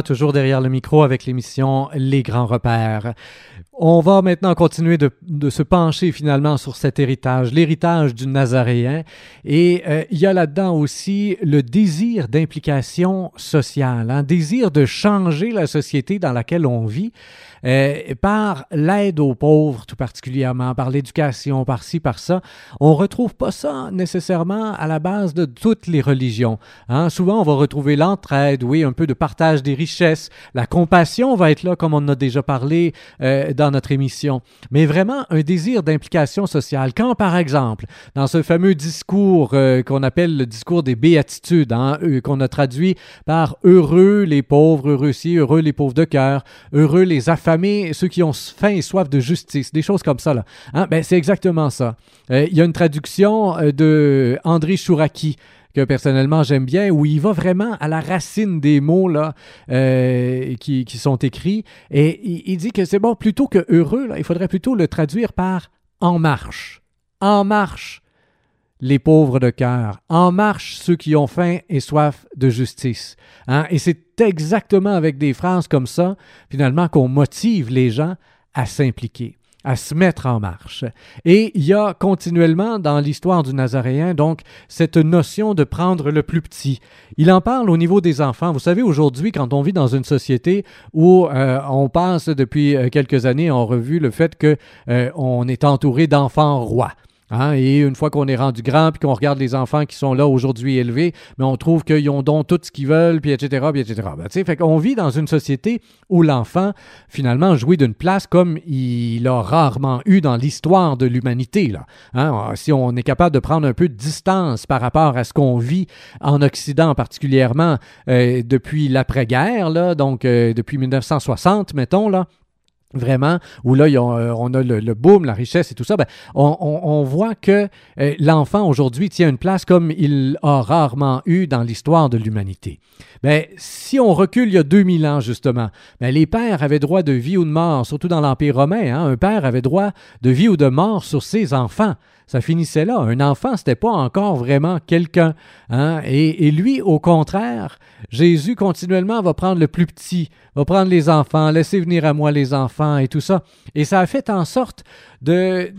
Toujours derrière le micro avec l'émission Les Grands Repères. On va maintenant continuer de, de se pencher finalement sur cet héritage, l'héritage du Nazaréen. Et euh, il y a là-dedans aussi le désir d'implication sociale, un désir de changer la société dans laquelle on vit euh, par l'aide aux pauvres tout particulièrement, par l'éducation, par ci, par ça. On retrouve pas ça nécessairement à la base de toutes les religions. Hein. Souvent, on va retrouver l'entraide, oui, un peu de partage des richesses. La compassion va être là, comme on en a déjà parlé euh, dans notre émission. Mais vraiment, un désir d'implication sociale. Quand, par exemple, dans ce fameux discours euh, qu'on appelle le discours des béatitudes, hein, euh, qu'on a traduit par heureux les pauvres, heureux ci, heureux les pauvres de cœur, heureux les affamés, ceux qui ont faim et soif de justice, des choses comme ça. Là. Hein, ben, c'est exactement ça. Euh, Il y a une traduction de André Chouraki que personnellement j'aime bien, où il va vraiment à la racine des mots là, euh, qui, qui sont écrits. Et il, il dit que c'est bon, plutôt que heureux, là, il faudrait plutôt le traduire par en marche. En marche les pauvres de cœur. En marche ceux qui ont faim et soif de justice. Hein? Et c'est exactement avec des phrases comme ça, finalement, qu'on motive les gens à s'impliquer à se mettre en marche. Et il y a continuellement dans l'histoire du Nazaréen, donc, cette notion de prendre le plus petit. Il en parle au niveau des enfants. Vous savez, aujourd'hui, quand on vit dans une société où euh, on passe depuis euh, quelques années en revue le fait que euh, est entouré d'enfants rois. Hein, et une fois qu'on est rendu grand, puis qu'on regarde les enfants qui sont là aujourd'hui élevés, mais on trouve qu'ils ont donc tout ce qu'ils veulent, puis etc., puis etc. Ben, fait qu'on vit dans une société où l'enfant, finalement, jouit d'une place comme il a rarement eu dans l'histoire de l'humanité. Hein, si on est capable de prendre un peu de distance par rapport à ce qu'on vit en Occident, particulièrement euh, depuis l'après-guerre, donc euh, depuis 1960, mettons, là, vraiment, où là, euh, on a le, boom, la richesse et tout ça, ben, on voit que euh, l'enfant aujourd'hui tient une place comme il a rarement eu dans l'histoire de l'humanité. Ben, si on recule il y a 2000 ans, justement, ben, les pères avaient droit de vie ou de mort, surtout dans l'Empire romain. hein. un père avait droit de vie ou de mort sur ses enfants. Ça finissait là. Un enfant, c'était pas encore vraiment quelqu'un. hein. Et, lui, au contraire, Jésus continuellement va prendre le plus petit, va prendre les enfants, laisser venir à moi les enfants et tout ça. Et ça a fait en sorte de,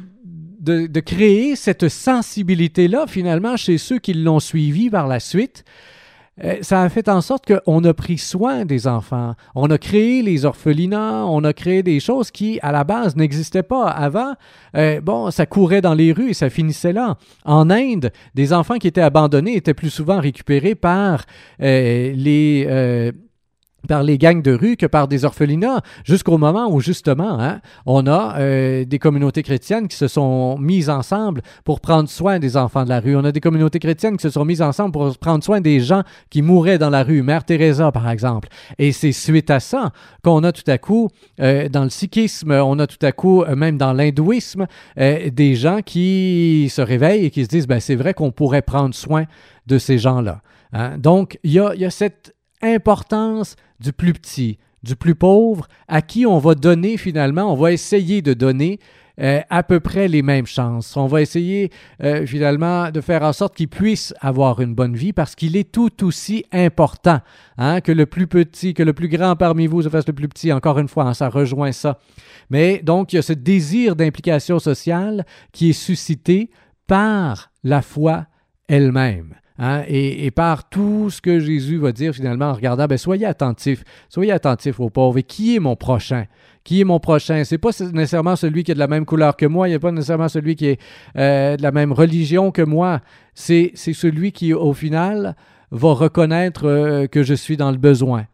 de créer cette sensibilité-là, finalement, chez ceux qui l'ont suivi par la suite. Euh, ça a fait en sorte qu'on a pris soin des enfants. On a créé les orphelinats, on a créé des choses qui, à la base, n'existaient pas. Avant, euh, bon, ça courait dans les rues et ça finissait là. En Inde, des enfants qui étaient abandonnés étaient plus souvent récupérés par euh, les... euh, par les gangs de rue que par des orphelinats, jusqu'au moment où justement, hein, on a euh, des communautés chrétiennes qui se sont mises ensemble pour prendre soin des enfants de la rue. On a des communautés chrétiennes qui se sont mises ensemble pour prendre soin des gens qui mouraient dans la rue, Mère Teresa par exemple. Et c'est suite à ça qu'on a tout à coup, euh, dans le sikhisme, on a tout à coup, euh, même dans l'hindouisme, des gens qui se réveillent et qui se disent, ben c'est vrai qu'on pourrait prendre soin de ces gens-là. hein. Donc, il y a, y a cette importance du plus petit, du plus pauvre, à qui on va donner finalement, on va essayer de donner euh, à peu près les mêmes chances. On va essayer euh, finalement de faire en sorte qu'il puisse avoir une bonne vie parce qu'il est tout aussi important hein, que le plus petit, que le plus grand parmi vous se fasse le plus petit. Encore une fois, hein, ça rejoint ça. Mais donc, il y a ce désir d'implication sociale qui est suscité par la foi elle-même. Hein, et, par tout ce que Jésus va dire finalement en regardant, ben, soyez attentifs, soyez attentifs aux pauvres. Et qui est mon prochain? Qui est mon prochain? C'est pas nécessairement celui qui est de la même couleur que moi, il n'est pas nécessairement celui qui est euh, de la même religion que moi. C'est c'est celui qui, au final, va reconnaître euh, que je suis dans le besoin.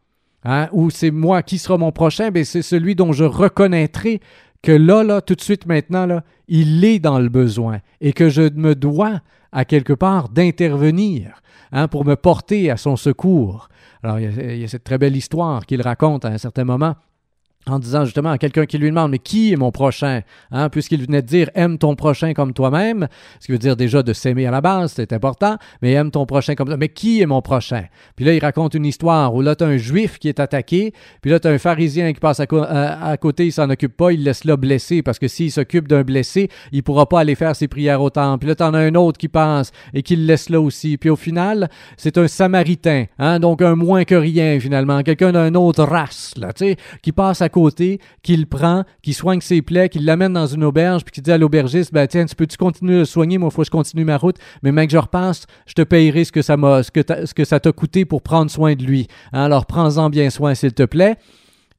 Hein? Ou c'est moi qui sera mon prochain, ben c'est celui dont je reconnaîtrai que là, là, tout de suite maintenant, là, il est dans le besoin et que je me dois, à quelque part, d'intervenir hein, pour me porter à son secours. Alors, il y, a, il y a cette très belle histoire qu'il raconte à un certain moment en disant justement à quelqu'un qui lui demande mais qui est mon prochain? Hein, puisqu'il venait de dire aime ton prochain comme toi-même. Ce qui veut dire déjà de s'aimer à la base c'est important mais aime ton prochain comme toi mais qui est mon prochain? Puis là il raconte une histoire où là tu as un juif qui est attaqué puis là tu as un pharisien qui passe à, co- à- côté il s'en occupe pas il laisse là blessé parce que s'il s'occupe d'un blessé il pourra pas aller faire ses prières au temple. Puis là tu en as un autre qui passe et qui le laisse là aussi. Puis au final c'est un samaritain hein, donc un moins que rien finalement quelqu'un d'une autre race là tu sais qui passe à côté, qui le prend, qui soigne ses plaies, qui l'amène dans une auberge, puis qui dit à l'aubergiste, ben tiens, tu peux-tu continuer de le soigner, moi, faut que je continue ma route, mais mec, je repasse, je te payerai ce que ça m'a, ce que, t'as- ce que ça t'a coûté pour prendre soin de lui. Hein, alors prends-en bien soin, s'il te plaît.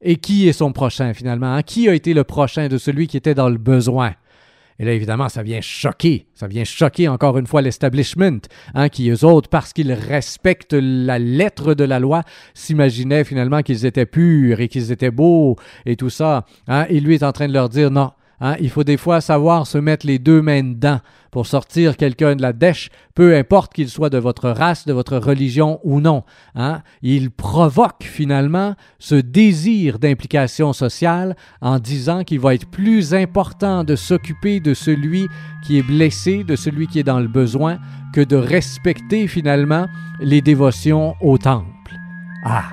Et qui est son prochain, finalement? hein? Qui a été le prochain de celui qui était dans le besoin? Et là, évidemment, ça vient choquer. Ça vient choquer encore une fois l'establishment, hein, qui, eux autres, parce qu'ils respectent la lettre de la loi, s'imaginaient finalement qu'ils étaient purs et qu'ils étaient beaux et tout ça. Hein, et lui est en train de leur dire non. hein, il faut des fois savoir se mettre les deux mains dedans pour sortir quelqu'un de la dèche, peu importe qu'il soit de votre race, de votre religion ou non. hein. Il provoque finalement ce désir d'implication sociale en disant qu'il va être plus important de s'occuper de celui qui est blessé, de celui qui est dans le besoin, que de respecter finalement les dévotions au temple. Ah,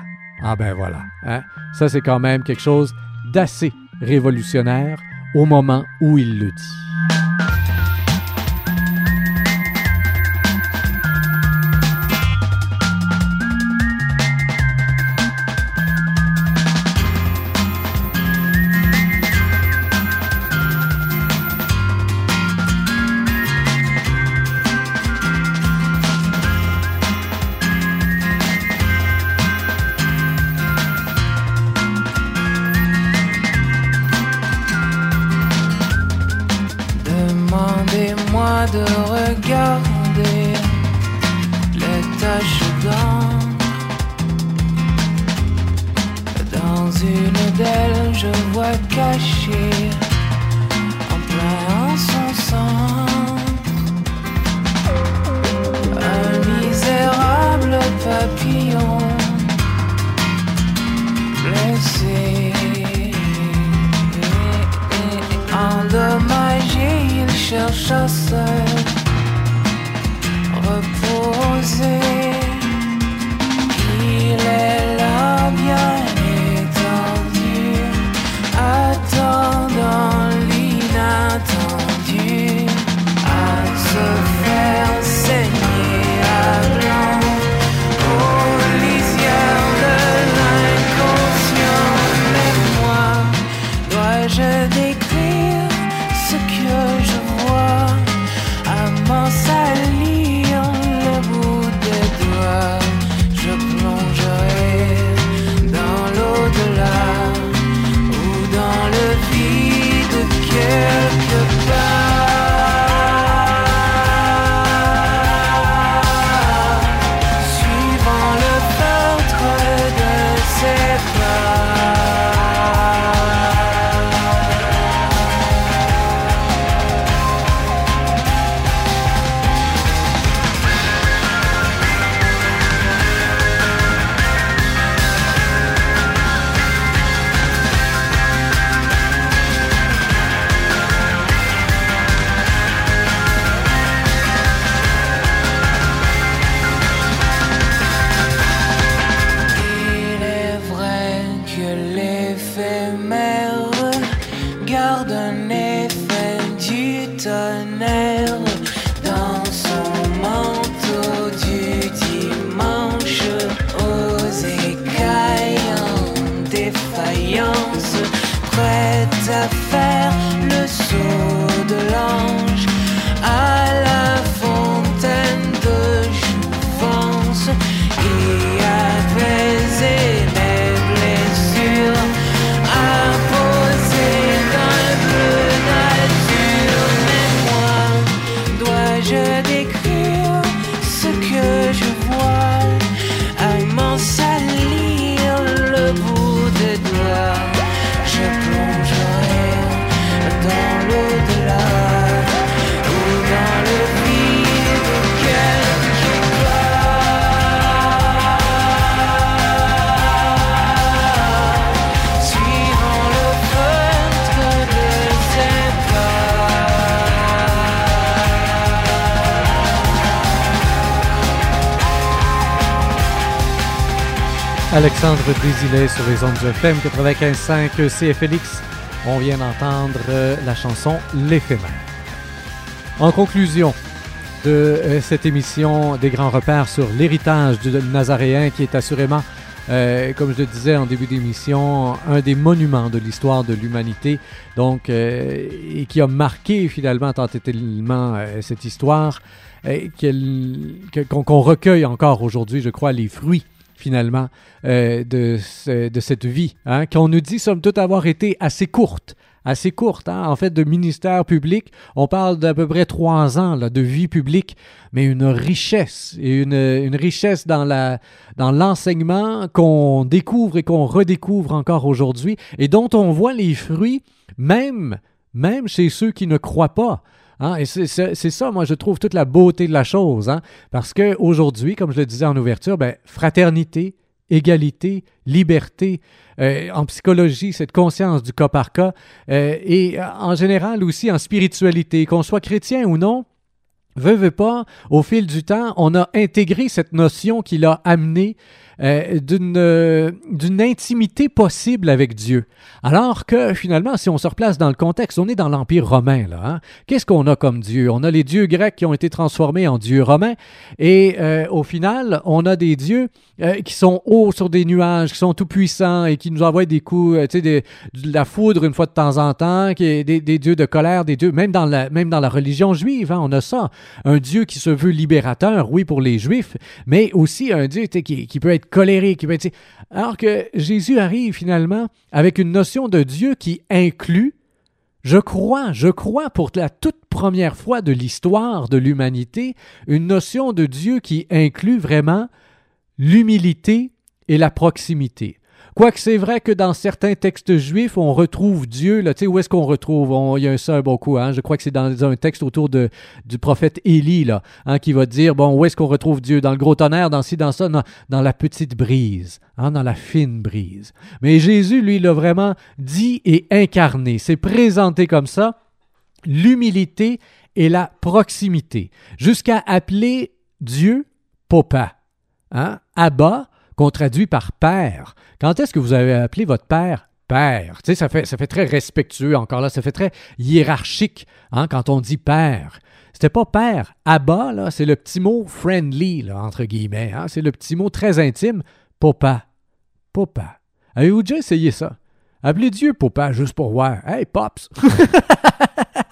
ah ben voilà. hein. Ça, c'est quand même quelque chose d'assez révolutionnaire au moment où il le dit. Alexandre Désilet sur les ondes de FM 95.5 CFLX. On vient d'entendre euh, la chanson L'éphémère. En conclusion de euh, cette émission des grands repères sur l'héritage du Nazaréen qui est assurément, euh, comme je le disais en début d'émission, un des monuments de l'histoire de l'humanité, donc et qui a marqué finalement tant cette histoire qu'on recueille encore aujourd'hui, je crois, les fruits finalement euh, de, de cette vie, hein, qu'on nous dit somme toute avoir été assez courte, assez courte, hein, en fait, de ministère public. On parle d'à peu près trois ans là, de vie publique, mais une richesse une, une richesse dans la dans l'enseignement qu'on découvre et qu'on redécouvre encore aujourd'hui et dont on voit les fruits même même chez ceux qui ne croient pas. Hein, et c'est ça, moi, je trouve toute la beauté de la chose. Hein, parce qu'aujourd'hui, comme je le disais en ouverture, ben, fraternité, égalité, liberté, euh, en psychologie, cette conscience du cas par cas, euh, et euh, en général aussi en spiritualité, qu'on soit chrétien ou non, Veux, veux pas, au fil du temps, on a intégré cette notion qui l'a amené euh, d'une euh, d'une intimité possible avec Dieu. Alors que finalement, si on se replace dans le contexte, on est dans l'Empire romain. Hein? Qu'est-ce qu'on a comme Dieu? On a les dieux grecs qui ont été transformés en dieux romains et euh, au final, on a des dieux qui sont hauts sur des nuages, qui sont tout puissants et qui nous envoient des coups, tu sais, de la foudre une fois de temps en temps, des, dieux de colère, des dieux, même dans la, même dans la religion juive, hein, on a ça. Un Dieu qui se veut libérateur, oui, pour les Juifs, mais aussi un Dieu qui peut être colérique, sais. Alors que Jésus arrive finalement avec une notion de Dieu qui inclut Je crois, je crois pour la toute première fois de l'histoire de l'humanité, une notion de Dieu qui inclut vraiment l'humilité et la proximité. Quoique c'est vrai que dans certains textes juifs, on retrouve Dieu, là, où est-ce qu'on retrouve? Il y a un un bon coup, hein? Je crois que c'est dans un texte autour du prophète Élie, là, hein, qui va dire, bon, où est-ce qu'on retrouve Dieu? Dans le gros tonnerre, dans ci, dans ça, dans, dans la petite brise, hein, dans la fine brise. Mais Jésus, lui, l'a vraiment dit et incarné. C'est présenté comme ça, l'humilité et la proximité, jusqu'à appeler Dieu Papa. Hein? Abba, qu'on traduit par père. Quand est-ce que vous avez appelé votre père père? Tu sais, ça fait, ça fait très respectueux, encore là, ça fait très hiérarchique hein, quand on dit père. C'était pas père. Abba, là, c'est le petit mot friendly, entre guillemets. hein. C'est le petit mot très intime. Papa. Papa. Avez-vous déjà essayé ça? Appelez Dieu Papa juste pour voir. Hey, Pops!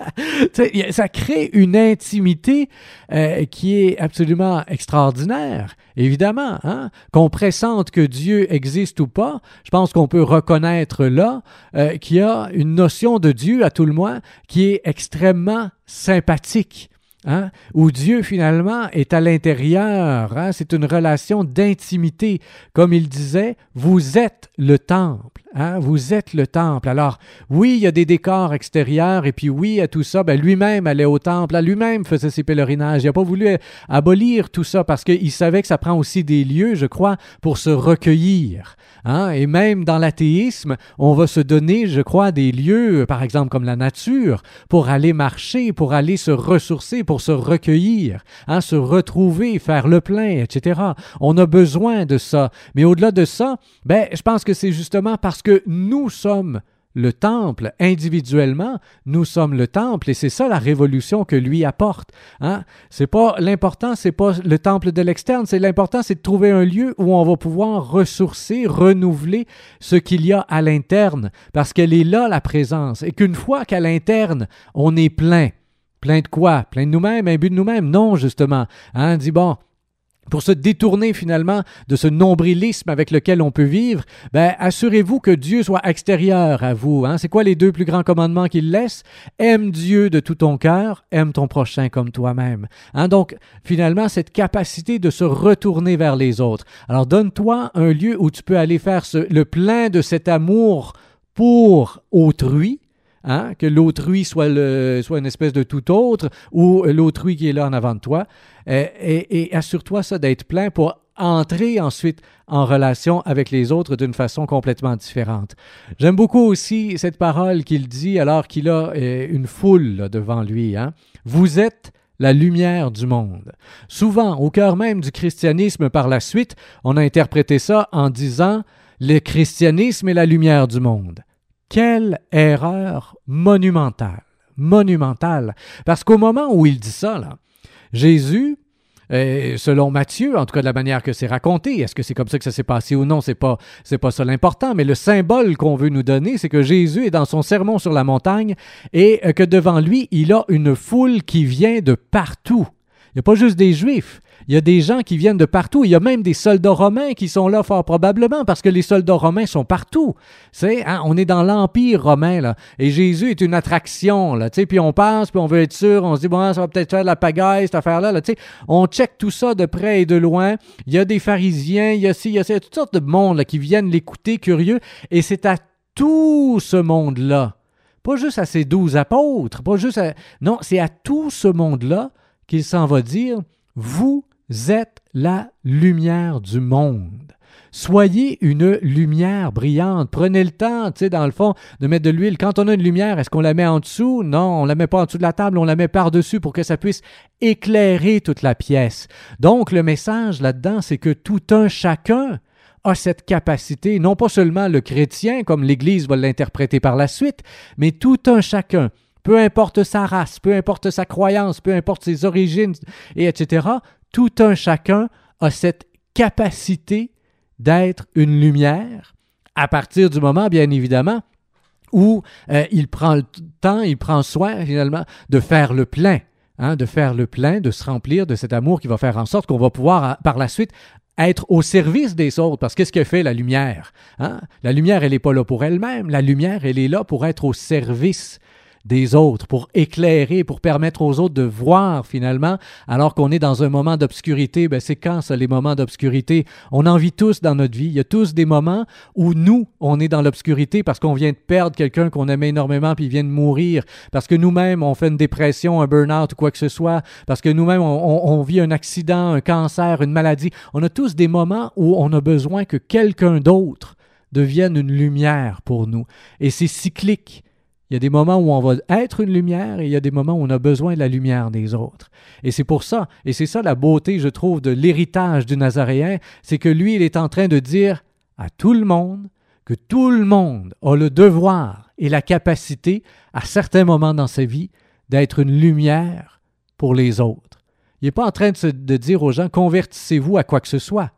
Ça crée une intimité euh, qui est absolument extraordinaire. Évidemment, hein? qu'on pressente que Dieu existe ou pas, je pense qu'on peut reconnaître là euh, qu'il y a une notion de Dieu, à tout le moins, qui est extrêmement sympathique. Hein, où Dieu finalement est à l'intérieur. hein, c'est une relation d'intimité. Comme il disait, vous êtes le temple. Hein, vous êtes le temple. Alors, oui, il y a des décors extérieurs, et puis oui, à tout ça, ben, lui-même allait au temple, là, lui-même faisait ses pèlerinages. Il n'a pas voulu euh, abolir tout ça parce qu'il savait que ça prend aussi des lieux, je crois, pour se recueillir. hein? Et même dans l'athéisme, on va se donner, je crois, des lieux, par exemple comme la nature, pour aller marcher, pour aller se ressourcer, pour se recueillir, hein, se retrouver, faire le plein, etc. On a besoin de ça. Mais au-delà de ça, ben, je pense que c'est justement parce que nous sommes le temple individuellement, nous sommes le temple et c'est ça la révolution que lui apporte. Hein? C'est pas l'important, c'est pas le temple de l'externe, c'est l'important, c'est de trouver un lieu où on va pouvoir ressourcer, renouveler ce qu'il y a à l'interne, parce qu'elle est là la présence et qu'une fois qu'à l'interne on est plein, plein de quoi? Plein de nous-mêmes, un but de nous-mêmes Non, justement. Hein, dit bon pour se détourner finalement de ce nombrilisme avec lequel on peut vivre, ben, assurez-vous que Dieu soit extérieur à vous. Hein? C'est quoi les deux plus grands commandements qu'il laisse? Aime Dieu de tout ton cœur, aime ton prochain comme toi-même. Hein? Donc, finalement, cette capacité de se retourner vers les autres. Alors, donne-toi un lieu où tu peux aller faire le plein de cet amour pour autrui, Hein, que l'autrui soit, une espèce de tout autre ou l'autrui qui est là en avant de toi. Euh, et, et assure-toi ça d'être plein pour entrer ensuite en relation avec les autres d'une façon complètement différente. J'aime beaucoup aussi cette parole qu'il dit alors qu'il a euh, une foule devant lui. Hein. Vous êtes la lumière du monde. Souvent, au cœur même du christianisme par la suite, on a interprété ça en disant le christianisme est la lumière du monde. Quelle erreur monumentale, monumentale. Parce qu'au moment où il dit ça, là, Jésus, euh, selon Matthieu, en tout cas de la manière que c'est raconté, est-ce que c'est comme ça que ça s'est passé ou non, c'est pas c'est pas ça l'important, mais le symbole qu'on veut nous donner, c'est que Jésus est dans son sermon sur la montagne et euh, que devant lui, il a une foule qui vient de partout. Il n'y a pas juste des Juifs. Il y a des gens qui viennent de partout. Il y a même des soldats romains qui sont là fort probablement parce que les soldats romains sont partout. C'est, hein, on est dans l'empire romain là, et Jésus est une attraction là. Puis on pense, puis on veut être sûr, on se dit bon, ça va peut-être faire de la pagaille cette affaire là. là on check tout ça de près et de loin. Il y a des pharisiens, il y a ci, il y a ça, il y a toutes sortes de monde là, qui viennent l'écouter curieux, et c'est à tout ce monde là, pas juste à ses douze apôtres, pas juste non, c'est à tout ce monde là qu'il s'en va dire vous êtes la lumière du monde. Soyez une lumière brillante. Prenez le temps, tu sais, dans le fond, de mettre de l'huile. Quand on a une lumière, est-ce qu'on la met en dessous? Non, on la met pas en dessous de la table, on la met par-dessus pour que ça puisse éclairer toute la pièce. Donc, le message là-dedans, c'est que tout un chacun a cette capacité, non pas seulement le chrétien, comme l'Église va l'interpréter par la suite, mais tout un chacun peu importe sa race, peu importe sa croyance, peu importe ses origines, et etc., tout un chacun a cette capacité d'être une lumière à partir du moment, bien évidemment, où euh, il prend le temps, il prend soin finalement de faire le plein, hein, de faire le plein, de se remplir de cet amour qui va faire en sorte qu'on va pouvoir par la suite être au service des autres, parce qu'est-ce que fait la lumière? Hein? La lumière, elle n'est pas là pour elle-même, la lumière, elle est là pour être au service des autres, pour éclairer, pour permettre aux autres de voir finalement, alors qu'on est dans un moment d'obscurité. Ben, c'est quand ça, les moments d'obscurité? On en vit tous dans notre vie. Il y a tous des moments où nous, on est dans l'obscurité parce qu'on vient de perdre quelqu'un qu'on aimait énormément puis il vient de mourir, parce que nous-mêmes, on fait une dépression, un burn-out ou quoi que ce soit, parce que nous-mêmes, on, vit un accident, un cancer, une maladie. On a tous des moments où on a besoin que quelqu'un d'autre devienne une lumière pour nous. Et c'est cyclique. Il y a des moments où on va être une lumière et il y a des moments où on a besoin de la lumière des autres. Et c'est pour ça, et c'est ça la beauté, je trouve, de l'héritage du Nazaréen, c'est que lui, il est en train de dire à tout le monde que tout le monde a le devoir et la capacité, à certains moments dans sa vie, d'être une lumière pour les autres. Il n'est pas en train de, dire aux gens convertissez-vous à quoi que ce soit.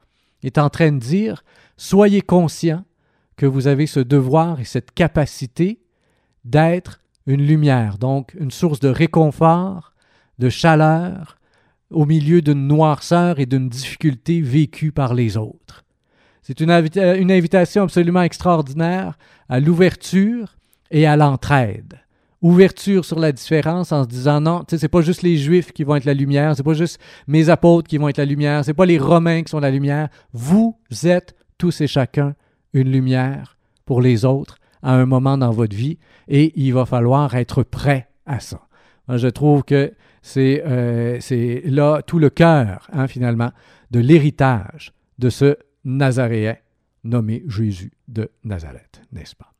Il est en train de dire soyez conscients que vous avez ce devoir et cette capacité d'être une lumière, donc une source de réconfort, de chaleur, au milieu d'une noirceur et d'une difficulté vécue par les autres. C'est une, invita- une invitation absolument extraordinaire à l'ouverture et à l'entraide. Ouverture sur la différence en se disant non, tu sais, c'est pas juste les Juifs qui vont être la lumière, c'est pas juste mes apôtres qui vont être la lumière, c'est pas les Romains qui sont la lumière. Vous êtes tous et chacun une lumière pour les autres à un moment dans votre vie et il va falloir être prêt à ça. Je trouve que c'est euh, c'est là tout le cœur, hein, finalement, de l'héritage de ce Nazaréen nommé Jésus de Nazareth, n'est-ce pas?